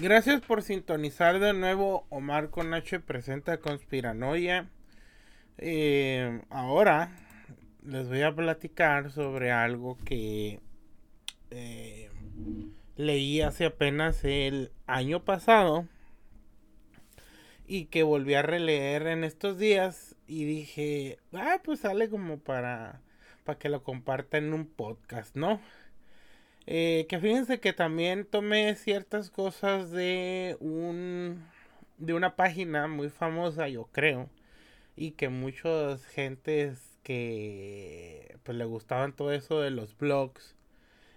Gracias por sintonizar de nuevo. Omar con H presenta Conspiranoia. Eh, ahora les voy a platicar sobre algo que eh, leí hace apenas el año pasado y que volví a releer en estos días y dije, ah, pues sale como para, para que lo comparta en un podcast, ¿no? Eh, que fíjense que también tomé ciertas cosas de un de una página muy famosa, yo creo, y que muchas gentes que pues le gustaban todo eso de los blogs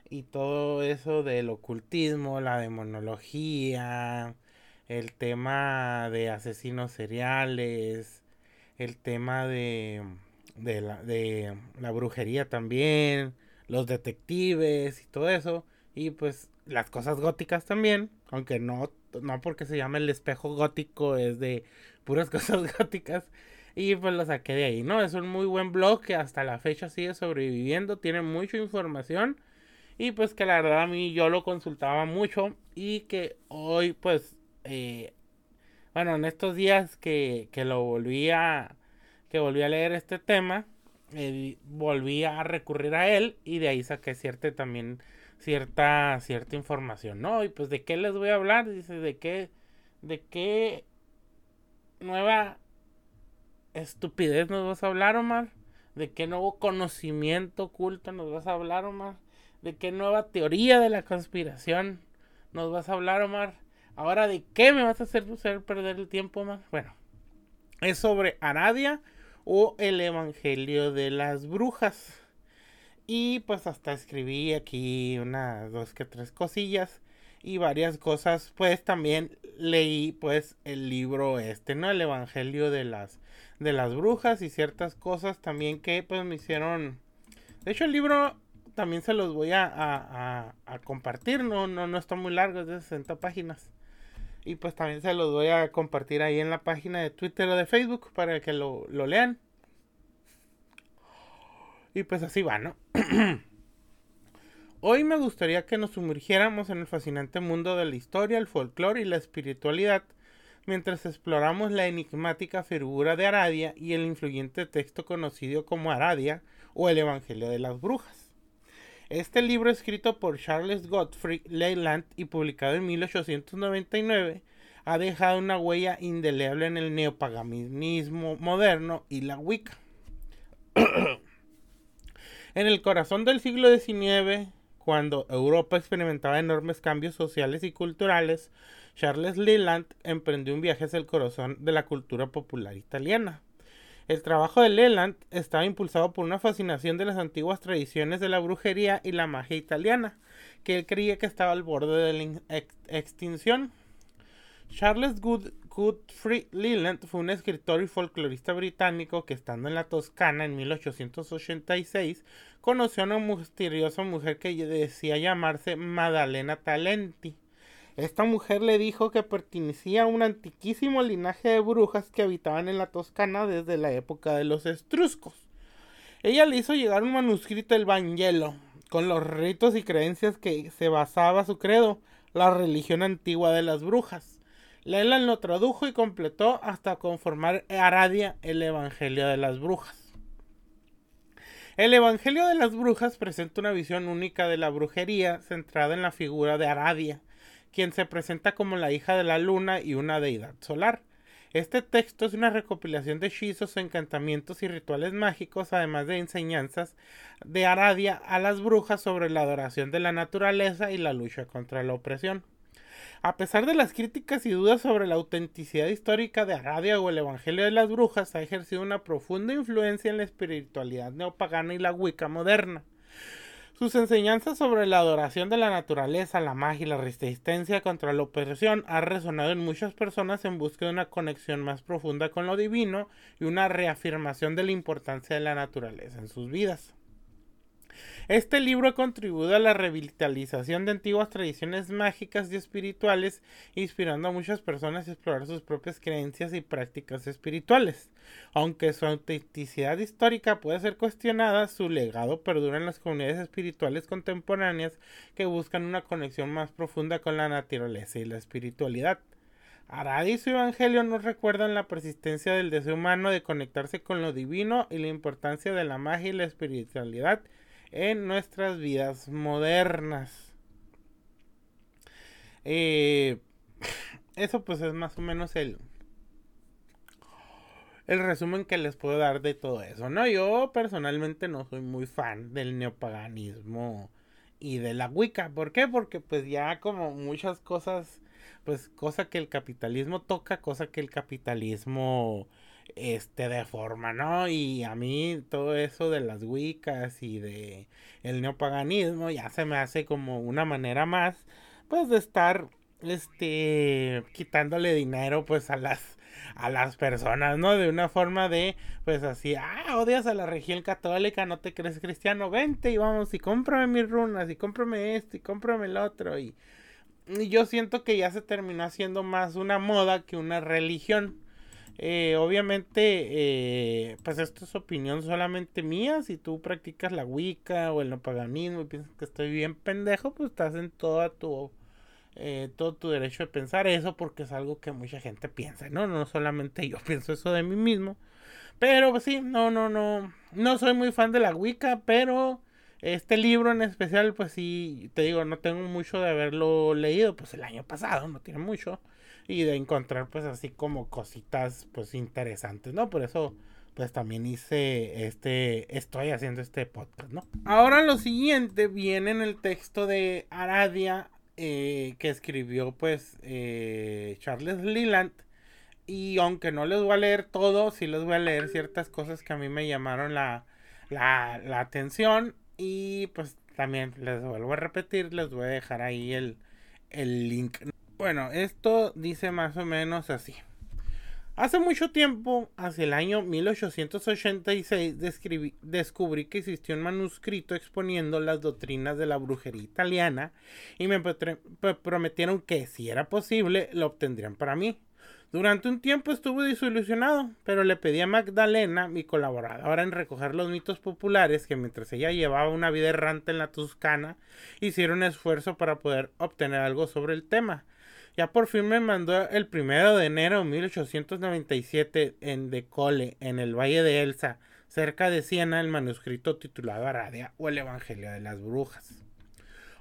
y todo eso del ocultismo, la demonología, el tema de asesinos seriales, el tema de, de, la, de la brujería también, los detectives y todo eso. Y pues las cosas góticas también, aunque no, no porque se llama el espejo gótico, es de puras cosas góticas. Y pues lo saqué de ahí, ¿no? Es un muy buen blog que hasta la fecha sigue sobreviviendo, tiene mucha información. Y pues que la verdad a mí yo lo consultaba mucho y que hoy pues, eh, bueno, en estos días que, que lo volví a, que volví a leer este tema, volví a recurrir a él y de ahí saqué cierta también cierta cierta información, ¿no? Y pues de qué les voy a hablar, dice de qué de qué nueva estupidez nos vas a hablar, Omar? ¿De qué nuevo conocimiento oculto nos vas a hablar, Omar? ¿De qué nueva teoría de la conspiración nos vas a hablar, Omar? Ahora, ¿de qué me vas a hacer perder el tiempo, Omar? Bueno, es sobre Aradia o el Evangelio de las Brujas. Y pues hasta escribí aquí unas dos que tres cosillas y varias cosas. Pues también leí pues el libro este, ¿no? El Evangelio de las de las brujas y ciertas cosas también que pues me hicieron. De hecho el libro también se los voy a, a, a, compartir, no, no, no está muy largo, es de 60 páginas. Y pues también se los voy a compartir ahí en la página de Twitter o de Facebook para que lo, lean. Y pues así va, ¿no? Hoy me gustaría que nos sumergiéramos en el fascinante mundo de la historia, el folclore y la espiritualidad, mientras exploramos la enigmática figura de Aradia y el influyente texto conocido como Aradia o el Evangelio de las Brujas. Este libro escrito por Charles Godfrey Leyland y publicado en 1899 ha dejado una huella indeleble en el neopaganismo moderno y la Wicca. en el corazón del siglo XIX, cuando Europa experimentaba enormes cambios sociales y culturales, Charles Leland emprendió un viaje hacia el corazón de la cultura popular italiana. El trabajo de Leland estaba impulsado por una fascinación de las antiguas tradiciones de la brujería y la magia italiana, que él creía que estaba al borde de la extinción. Charles Godfrey Leland fue un escritor y folclorista británico que estando en la Toscana en 1886 conoció a una misteriosa mujer que decía llamarse Madalena Talenti. Esta mujer le dijo que pertenecía a un antiquísimo linaje de brujas que habitaban en la Toscana desde la época de los estruscos. Ella le hizo llegar un manuscrito del Vangelo, con los ritos y creencias que se basaba su credo, la religión antigua de las brujas. Leland lo tradujo y completó hasta conformar Aradia el Evangelio de las Brujas. El Evangelio de las Brujas presenta una visión única de la brujería centrada en la figura de Aradia, quien se presenta como la hija de la luna y una deidad solar. Este texto es una recopilación de hechizos, encantamientos y rituales mágicos, además de enseñanzas de Aradia a las brujas sobre la adoración de la naturaleza y la lucha contra la opresión. A pesar de las críticas y dudas sobre la autenticidad histórica de Aradia o el Evangelio de las Brujas, ha ejercido una profunda influencia en la espiritualidad neopagana y la Wicca moderna. Sus enseñanzas sobre la adoración de la naturaleza, la magia y la resistencia contra la opresión han resonado en muchas personas en busca de una conexión más profunda con lo divino y una reafirmación de la importancia de la naturaleza en sus vidas. Este libro ha contribuido a la revitalización de antiguas tradiciones mágicas y espirituales, inspirando a muchas personas a explorar sus propias creencias y prácticas espirituales. Aunque su autenticidad histórica puede ser cuestionada, su legado perdura en las comunidades espirituales contemporáneas que buscan una conexión más profunda con la naturaleza y la espiritualidad. Arad y su evangelio nos recuerdan la persistencia del deseo humano de conectarse con lo divino y la importancia de la magia y la espiritualidad en nuestras vidas modernas. Eh, eso pues es más o menos el, el resumen que les puedo dar de todo eso, ¿no? Yo personalmente no soy muy fan del neopaganismo y de la Wicca. ¿Por qué? Porque pues ya como muchas cosas, pues cosa que el capitalismo toca, cosa que el capitalismo este de forma, ¿no? Y a mí todo eso de las wicas y de el neopaganismo ya se me hace como una manera más pues de estar este quitándole dinero pues a las a las personas, ¿no? De una forma de, pues así, ah, odias a la región católica, no te crees cristiano, vente y vamos y cómprame mis runas y cómprame esto y cómprame el otro y, y yo siento que ya se terminó haciendo más una moda que una religión. Eh, obviamente, eh, pues esto es opinión solamente mía. Si tú practicas la Wicca o el no paganismo y piensas que estoy bien pendejo, pues estás en toda tu, eh, todo tu derecho de pensar eso porque es algo que mucha gente piensa, ¿no? No solamente yo pienso eso de mí mismo. Pero pues sí, no, no, no. No soy muy fan de la Wicca, pero este libro en especial, pues sí, te digo, no tengo mucho de haberlo leído, pues el año pasado, no tiene mucho y de encontrar pues así como cositas pues interesantes, ¿no? Por eso pues también hice este, estoy haciendo este podcast, ¿no? Ahora lo siguiente viene en el texto de Aradia eh, que escribió pues eh, Charles Leland y aunque no les voy a leer todo, sí les voy a leer ciertas cosas que a mí me llamaron la, la, la atención y pues también les vuelvo a repetir, les voy a dejar ahí el, el link. Bueno, esto dice más o menos así. Hace mucho tiempo, hacia el año 1886, descubrí que existió un manuscrito exponiendo las doctrinas de la brujería italiana y me prometieron que si era posible lo obtendrían para mí. Durante un tiempo estuve desilusionado, pero le pedí a Magdalena, mi colaboradora en recoger los mitos populares, que mientras ella llevaba una vida errante en la Toscana, hiciera un esfuerzo para poder obtener algo sobre el tema. Ya por fin me mandó el primero de enero de 1897 en Decole, en el Valle de Elsa, cerca de Siena, el manuscrito titulado Aradia o el Evangelio de las Brujas.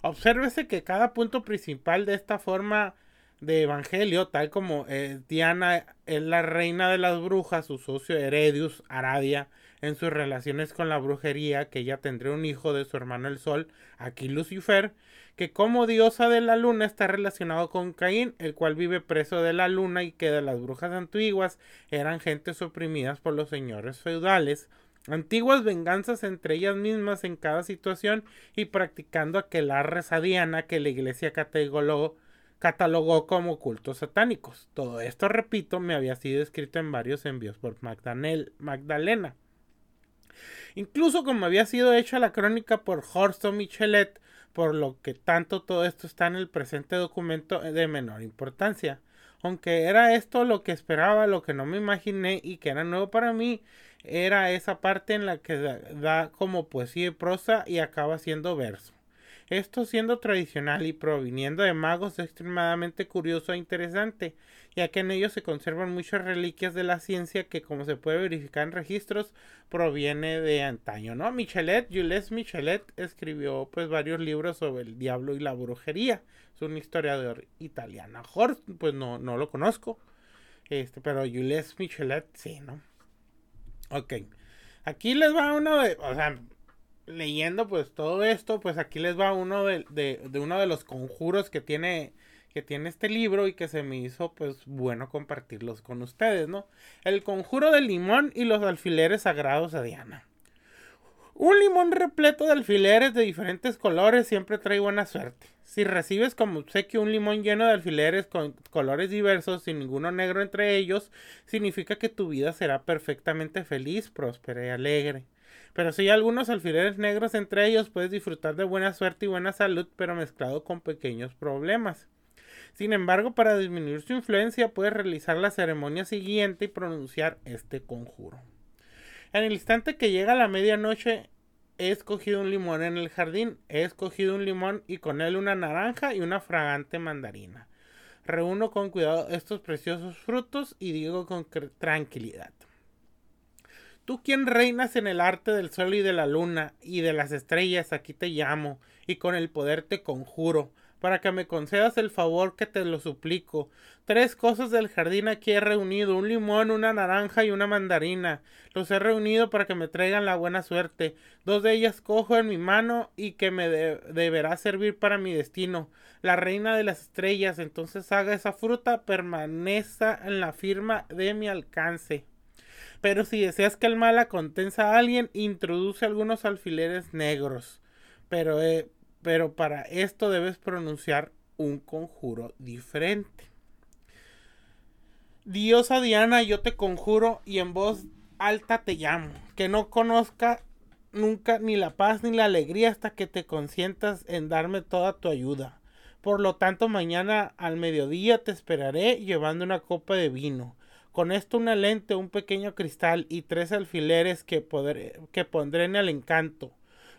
Obsérvese que cada punto principal de esta forma de evangelio, tal como eh, Diana es la reina de las brujas, su socio Heredius Aradia, en sus relaciones con la brujería, que ella tendría un hijo de su hermano el Sol, aquí Lucifer, que como diosa de la luna está relacionado con Caín, el cual vive preso de la luna y que de las brujas antiguas eran gentes oprimidas por los señores feudales, antiguas venganzas entre ellas mismas en cada situación y practicando aquel reza diana que la iglesia catalogó, catalogó como cultos satánicos. Todo esto, repito, me había sido escrito en varios envíos por Magdalena. Incluso como había sido hecha la crónica por Horsto Michelet, por lo que tanto todo esto está en el presente documento de menor importancia. Aunque era esto lo que esperaba, lo que no me imaginé y que era nuevo para mí, era esa parte en la que da, como poesía y prosa y acaba siendo verso. Esto siendo tradicional y proviniendo de magos es extremadamente curioso e interesante, ya que en ellos se conservan muchas reliquias de la ciencia que, como se puede verificar en registros, proviene de antaño, ¿no? Michelet, Jules Michelet, escribió pues varios libros sobre el diablo y la brujería. Es un historiador italiano. Horst, pues no, no lo conozco. Este, pero Jules Michelet, sí, ¿no? Ok. Aquí les va uno de, o sea, leyendo pues todo esto, pues aquí les va uno de, de uno de los conjuros que tiene que tiene este libro y que se me hizo pues bueno compartirlos con ustedes, ¿no? El conjuro del limón y los alfileres sagrados a Diana. Un limón repleto de alfileres de diferentes colores siempre trae buena suerte. Si recibes como que un limón lleno de alfileres con colores diversos, sin ninguno negro entre ellos, significa que tu vida será perfectamente feliz, próspera y alegre. Pero si hay algunos alfileres negros entre ellos, puedes disfrutar de buena suerte y buena salud, pero mezclado con pequeños problemas. Sin embargo, para disminuir su influencia, puedes realizar la ceremonia siguiente y pronunciar este conjuro. En el instante que llega la medianoche, he escogido un limón en el jardín, he escogido un limón y con él una naranja y una fragante mandarina. Reúno con cuidado estos preciosos frutos y digo con tranquilidad. Tú quien reinas en el arte del sol y de la luna y de las estrellas, aquí te llamo, y con el poder te conjuro, para que me concedas el favor que te lo suplico. Tres cosas del jardín aquí he reunido, un limón, una naranja y una mandarina. Los he reunido para que me traigan la buena suerte. Dos de ellas cojo en mi mano y que me deberá servir para mi destino. La reina de las estrellas, entonces haga esa fruta permanezca en la firma de mi alcance. Pero si deseas que el mal acontenza a alguien, introduce algunos alfileres negros. Pero, eh, pero para esto debes pronunciar un conjuro diferente. Diosa Diana, yo te conjuro y en voz alta te llamo, que no conozca nunca ni la paz ni la alegría hasta que te consientas en darme toda tu ayuda. Por lo tanto, mañana al mediodía te esperaré llevando una copa de vino. Con esto una lente, un pequeño cristal y tres alfileres que, que pondré en el encanto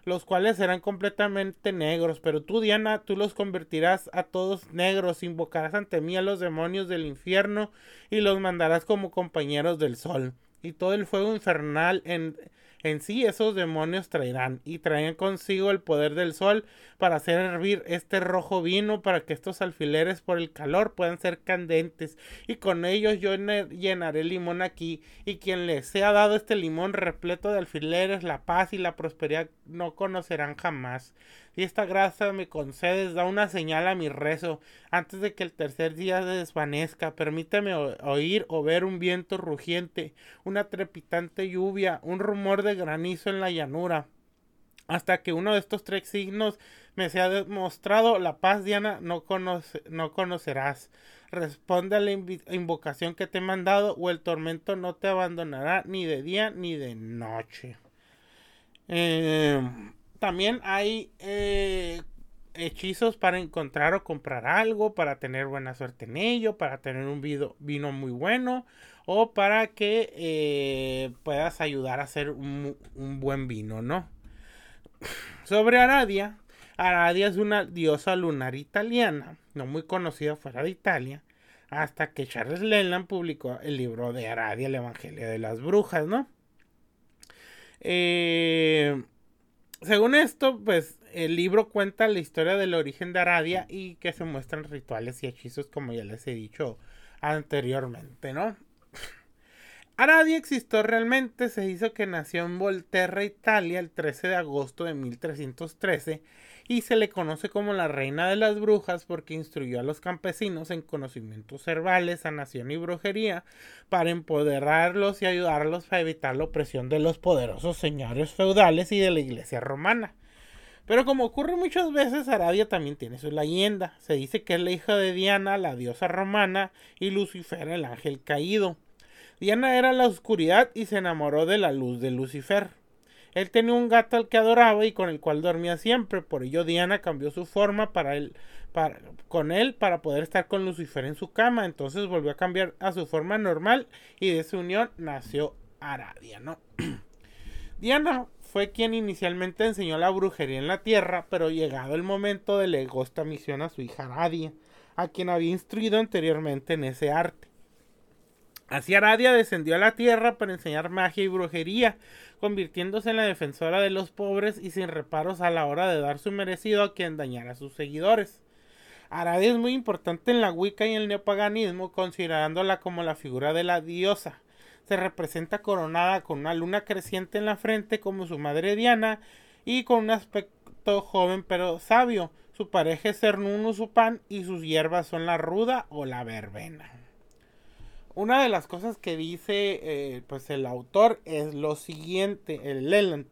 los cuales serán completamente negros, pero tú, Diana, tú los convertirás a todos negros, invocarás ante mí a los demonios del infierno y los mandarás como compañeros del sol. Y todo el fuego infernal en, en sí esos demonios traerán y traerán consigo el poder del sol para hacer hervir este rojo vino para que estos alfileres por el calor puedan ser candentes. Y con ellos yo llenaré limón aquí y quien les sea dado este limón repleto de alfileres la paz y la prosperidad no conocerán jamás y esta grasa me concedes, da una señal a mi rezo, antes de que el tercer día se desvanezca, permíteme oír o ver un viento rugiente, una trepitante lluvia, un rumor de granizo en la llanura. Hasta que uno de estos tres signos me sea demostrado, la paz, Diana, no, no conocerás. Responde a la invocación que te he mandado, o el tormento no te abandonará ni de día ni de noche. Eh, también hay eh, hechizos para encontrar o comprar algo, para tener buena suerte en ello, para tener un vino, muy bueno o para que eh, puedas ayudar a hacer un, buen vino, ¿no? Sobre Aradia, Aradia es una diosa lunar italiana, no muy conocida fuera de Italia, hasta que Charles Leland publicó el libro de Aradia, el Evangelio de las Brujas, ¿no? Eh, según esto, pues el libro cuenta la historia del origen de Aradia y que se muestran rituales y hechizos como ya les he dicho anteriormente, ¿no? Aradia existió realmente, se hizo que nació en Volterra, Italia, el 13 de agosto de 1313 y se le conoce como la reina de las brujas porque instruyó a los campesinos en conocimientos herbales, sanación y brujería para empoderarlos y ayudarlos a evitar la opresión de los poderosos señores feudales y de la iglesia romana. Pero como ocurre muchas veces, Aradia también tiene su leyenda. Se dice que es la hija de Diana, la diosa romana, y Lucifer, el ángel caído. Diana era la oscuridad y se enamoró de la luz de Lucifer. Él tenía un gato al que adoraba y con el cual dormía siempre, por ello Diana cambió su forma para él, para, con él para poder estar con Lucifer en su cama, entonces volvió a cambiar a su forma normal y de su unión nació Aradia, ¿no? Diana fue quien inicialmente enseñó la brujería en la tierra, pero llegado el momento delegó esta misión a su hija Aradia, a quien había instruido anteriormente en ese arte. Así Aradia descendió a la tierra para enseñar magia y brujería, convirtiéndose en la defensora de los pobres y sin reparos a la hora de dar su merecido a quien dañara a sus seguidores. Aradia es muy importante en la Wicca y el neopaganismo, considerándola como la figura de la diosa. Se representa coronada con una luna creciente en la frente como su madre Diana y con un aspecto joven pero sabio. Su pareja es su pan y sus hierbas son la ruda o la verbena una de las cosas que dice eh, pues el autor es lo siguiente, el Leland.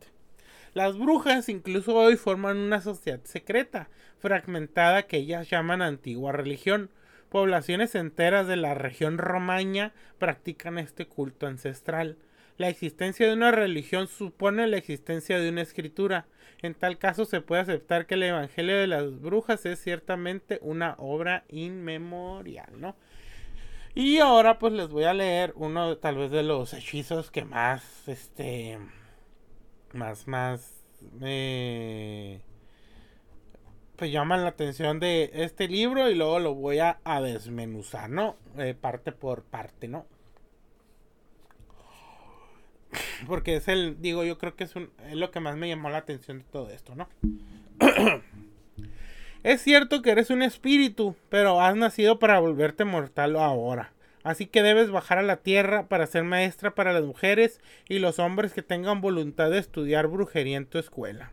Las brujas incluso hoy forman una sociedad secreta, fragmentada que ellas llaman antigua religión. Poblaciones enteras de la región romaña practican este culto ancestral. La existencia de una religión supone la existencia de una escritura. En tal caso se puede aceptar que el Evangelio de las Brujas es ciertamente una obra inmemorial, ¿no? Y ahora pues les voy a leer uno tal vez de los hechizos que más, este, más, más, me pues llaman la atención de este libro y luego lo voy a, desmenuzar, ¿no? Eh, parte por parte, ¿no? Porque es el, digo, yo creo que es, un, es lo que más me llamó la atención de todo esto, ¿no? es cierto que eres un espíritu, pero has nacido para volverte mortal ahora. Así que debes bajar a la tierra para ser maestra para las mujeres y los hombres que tengan voluntad de estudiar brujería en tu escuela.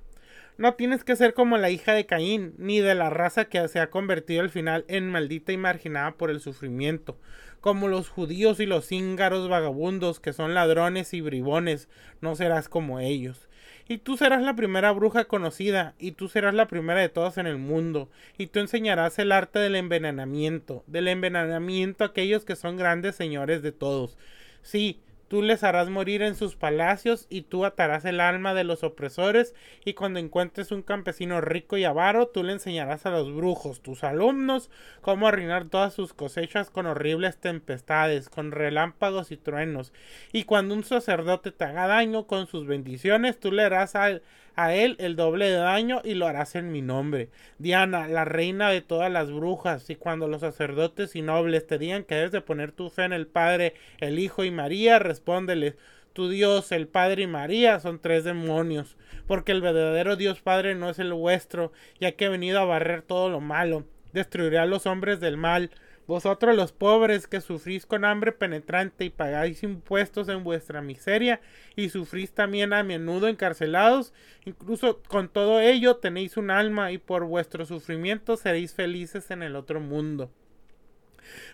No tienes que ser como la hija de Caín, ni de la raza que se ha convertido al final en maldita y marginada por el sufrimiento, como los judíos y los íngaros vagabundos que son ladrones y bribones, no serás como ellos. Y tú serás la primera bruja conocida, y tú serás la primera de todas en el mundo, y tú enseñarás el arte del envenenamiento, del envenenamiento a aquellos que son grandes señores de todos. Sí, Tú les harás morir en sus palacios y tú atarás el alma de los opresores y cuando encuentres un campesino rico y avaro, tú le enseñarás a los brujos, tus alumnos, cómo arruinar todas sus cosechas con horribles tempestades, con relámpagos y truenos. Y cuando un sacerdote te haga daño con sus bendiciones, tú le harás al a él el doble de daño y lo harás en mi nombre. Diana, la reina de todas las brujas, y cuando los sacerdotes y nobles te digan que debes de poner tu fe en el Padre, el Hijo y María, respóndeles. Tu Dios, el Padre y María son tres demonios, porque el verdadero Dios Padre no es el vuestro, ya que he venido a barrer todo lo malo. Destruiré a los hombres del mal, vosotros los pobres que sufrís con hambre penetrante y pagáis impuestos en vuestra miseria y sufrís también a menudo encarcelados, incluso con todo ello tenéis un alma y por vuestro sufrimiento seréis felices en el otro mundo.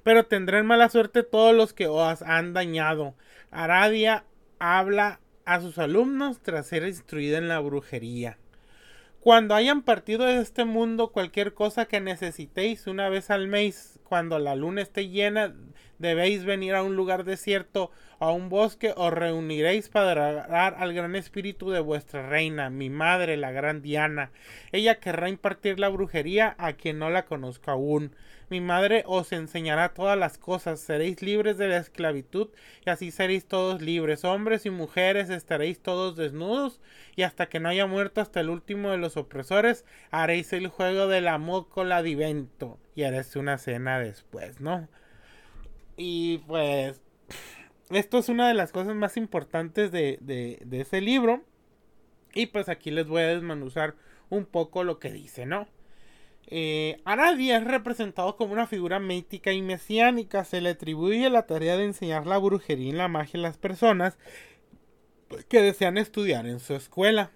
Pero tendrán mala suerte todos los que os han dañado. Aradia habla a sus alumnos tras ser instruida en la brujería. Cuando hayan partido de este mundo, cualquier cosa que necesitéis una vez al mes, cuando la luna esté llena, debéis venir a un lugar desierto, a un bosque, os reuniréis para adorar al gran espíritu de vuestra reina, mi madre, la gran Diana. Ella querrá impartir la brujería a quien no la conozca aún. Mi madre os enseñará todas las cosas, seréis libres de la esclavitud y así seréis todos libres, hombres y mujeres estaréis todos desnudos y hasta que no haya muerto hasta el último de los opresores haréis el juego del amor con la divento y haréis una cena después, ¿no? Y pues esto es una de las cosas más importantes de, de, de ese libro y pues aquí les voy a desmenuzar un poco lo que dice, ¿no? Eh, es representado como una figura mítica y mesiánica. Se le atribuye la tarea de enseñar la brujería y la magia a las personas que desean estudiar en su escuela.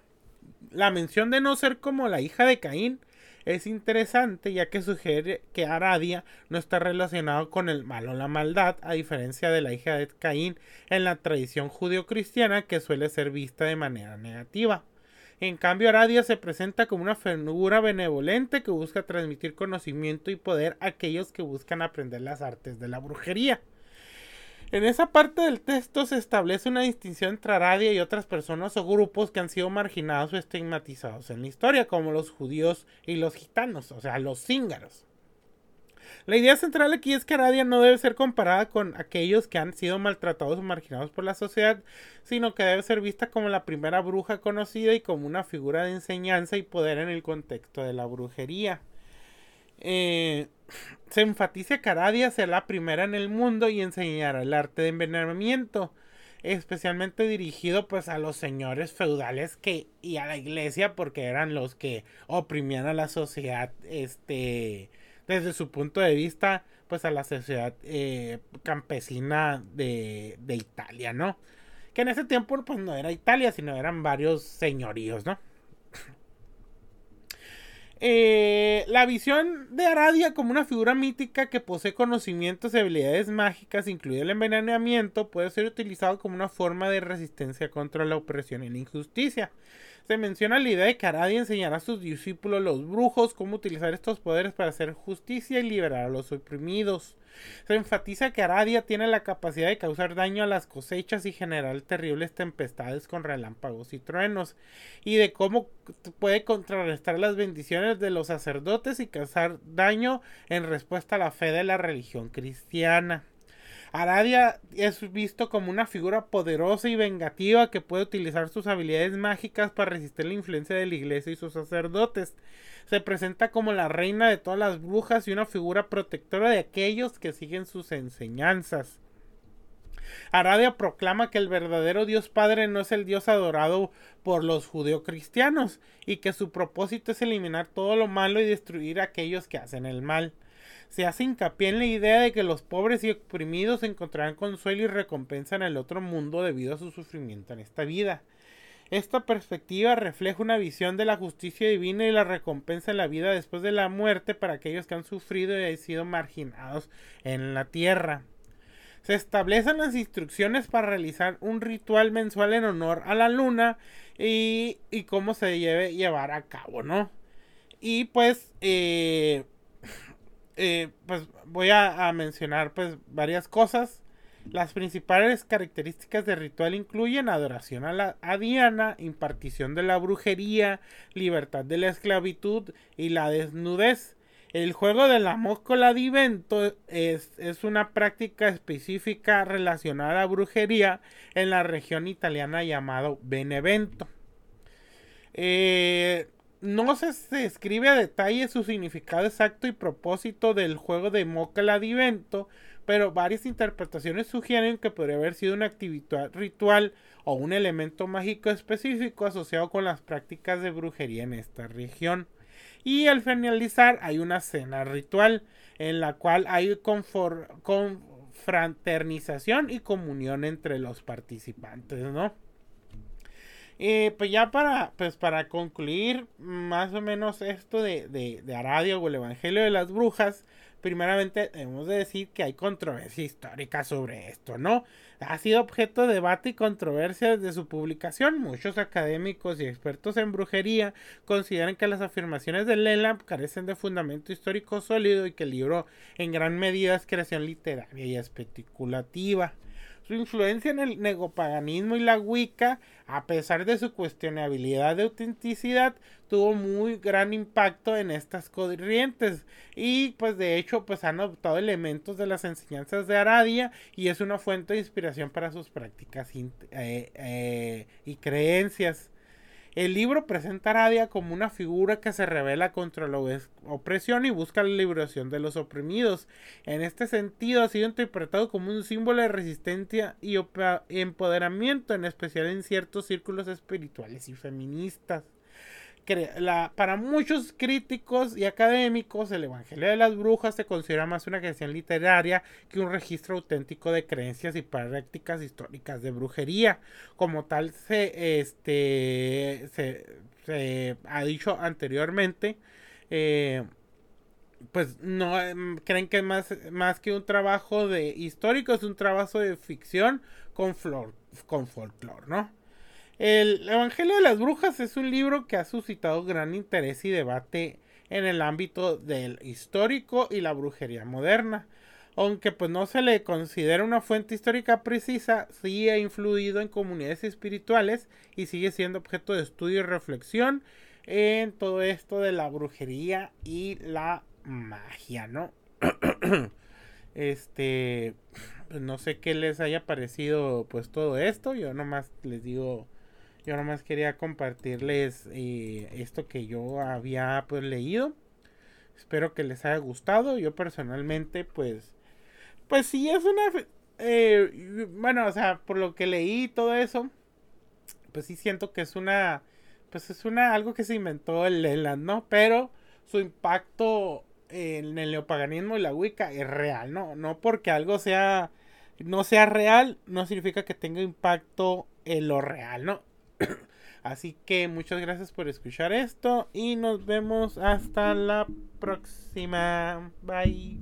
La mención de no ser como la hija de Caín es interesante ya que sugiere que Aradia no está relacionado con el mal o la maldad, a diferencia de la hija de Caín en la tradición judio-cristiana que suele ser vista de manera negativa. En cambio, Aradia se presenta como una figura benevolente que busca transmitir conocimiento y poder a aquellos que buscan aprender las artes de la brujería. En esa parte del texto se establece una distinción entre Aradia y otras personas o grupos que han sido marginados o estigmatizados en la historia, como los judíos y los gitanos, o sea, los cíngaros. La idea central aquí es que Aradia no debe ser comparada con aquellos que han sido maltratados o marginados por la sociedad, sino que debe ser vista como la primera bruja conocida y como una figura de enseñanza y poder en el contexto de la brujería. Eh, se enfatiza que Aradia será la primera en el mundo y enseñará el arte de envenenamiento especialmente dirigido pues a los señores feudales que y a la iglesia porque eran los que oprimían a la sociedad este desde su punto de vista, pues a la sociedad eh, campesina de, de, Italia, ¿no? Que en ese tiempo pues no era Italia, sino eran varios señoríos, ¿no? Eh, la visión de Aradia como una figura mítica que posee conocimientos y habilidades mágicas, incluido el envenenamiento, puede ser utilizado como una forma de resistencia contra la opresión y la injusticia. Se menciona la idea de que Aradia enseñará a sus discípulos, los brujos, cómo utilizar estos poderes para hacer justicia y liberar a los oprimidos. Se enfatiza que Aradia tiene la capacidad de causar daño a las cosechas y generar terribles tempestades con relámpagos y truenos, y de cómo puede contrarrestar las bendiciones de los sacerdotes y causar daño en respuesta a la fe de la religión cristiana. Aradia es visto como una figura poderosa y vengativa que puede utilizar sus habilidades mágicas para resistir la influencia de la iglesia y sus sacerdotes. Se presenta como la reina de todas las brujas y una figura protectora de aquellos que siguen sus enseñanzas. Aradia proclama que el verdadero Dios Padre no es el Dios adorado por los judeocristianos y que su propósito es eliminar todo lo malo y destruir a aquellos que hacen el mal se hace hincapié en la idea de que los pobres y oprimidos encontrarán consuelo y recompensa en el otro mundo debido a su sufrimiento en esta vida. Esta perspectiva refleja una visión de la justicia divina y la recompensa en la vida después de la muerte para aquellos que han sufrido y han sido marginados en la tierra. Se establecen las instrucciones para realizar un ritual mensual en honor a la luna y, cómo se debe llevar a cabo, ¿no? Y pues eh, eh, pues voy a, mencionar pues varias cosas. Las principales características del ritual incluyen adoración a, la, a Diana, impartición de la brujería, libertad de la esclavitud y la desnudez. El juego de la moscola divento es, es, una práctica específica relacionada a brujería en la región italiana llamado Benevento. Eh, no se, escribe a detalle su significado exacto y propósito del juego de Moca pero varias interpretaciones sugieren que podría haber sido una actividad ritual o un elemento mágico específico asociado con las prácticas de brujería en esta región. Y al finalizar hay una cena ritual en la cual hay confraternización y comunión entre los participantes, ¿no? Eh, pues ya para, pues para concluir más o menos esto de, de, de Aradio o el Evangelio de las Brujas, primeramente debemos de decir que hay controversia histórica sobre esto, ¿no? Ha sido objeto de debate y controversia desde su publicación. Muchos académicos y expertos en brujería consideran que las afirmaciones de Leland carecen de fundamento histórico sólido y que el libro en gran medida es creación literaria y especulativa. Su influencia en el negopaganismo y la Wicca, a pesar de su cuestionabilidad de autenticidad, tuvo muy gran impacto en estas corrientes y pues de hecho pues han adoptado elementos de las enseñanzas de Aradia y es una fuente de inspiración para sus prácticas eh, eh, y creencias. El libro presenta a Aradia como una figura que se revela contra la opresión y busca la liberación de los oprimidos. En este sentido ha sido interpretado como un símbolo de resistencia y empoderamiento, en especial en ciertos círculos espirituales y feministas para muchos críticos y académicos, el Evangelio de las Brujas se considera más una creación literaria que un registro auténtico de creencias y prácticas históricas de brujería. Como tal, se, este, se, ha dicho anteriormente. Eh, pues no em, creen que más, más que un trabajo de histórico, es un trabajo de ficción con, flor, con folclore, ¿no? El Evangelio de las Brujas es un libro que ha suscitado gran interés y debate en el ámbito del histórico y la brujería moderna. Aunque pues no se le considera una fuente histórica precisa, sí ha influido en comunidades espirituales y sigue siendo objeto de estudio y reflexión en todo esto de la brujería y la magia, ¿no? este, pues, no sé qué les haya parecido pues todo esto, yo nomás les digo yo nomás quería compartirles eh, esto que yo había pues leído. Espero que les haya gustado. Yo personalmente pues pues sí es una eh, bueno, o sea, por lo que leí todo eso, pues sí siento que es una pues es una algo que se inventó el Leland, ¿no? Pero su impacto en el neopaganismo y la Wicca es real, ¿no? No porque algo sea no sea real, no significa que tenga impacto en lo real, ¿no? Así que muchas gracias por escuchar esto y nos vemos hasta la próxima. Bye.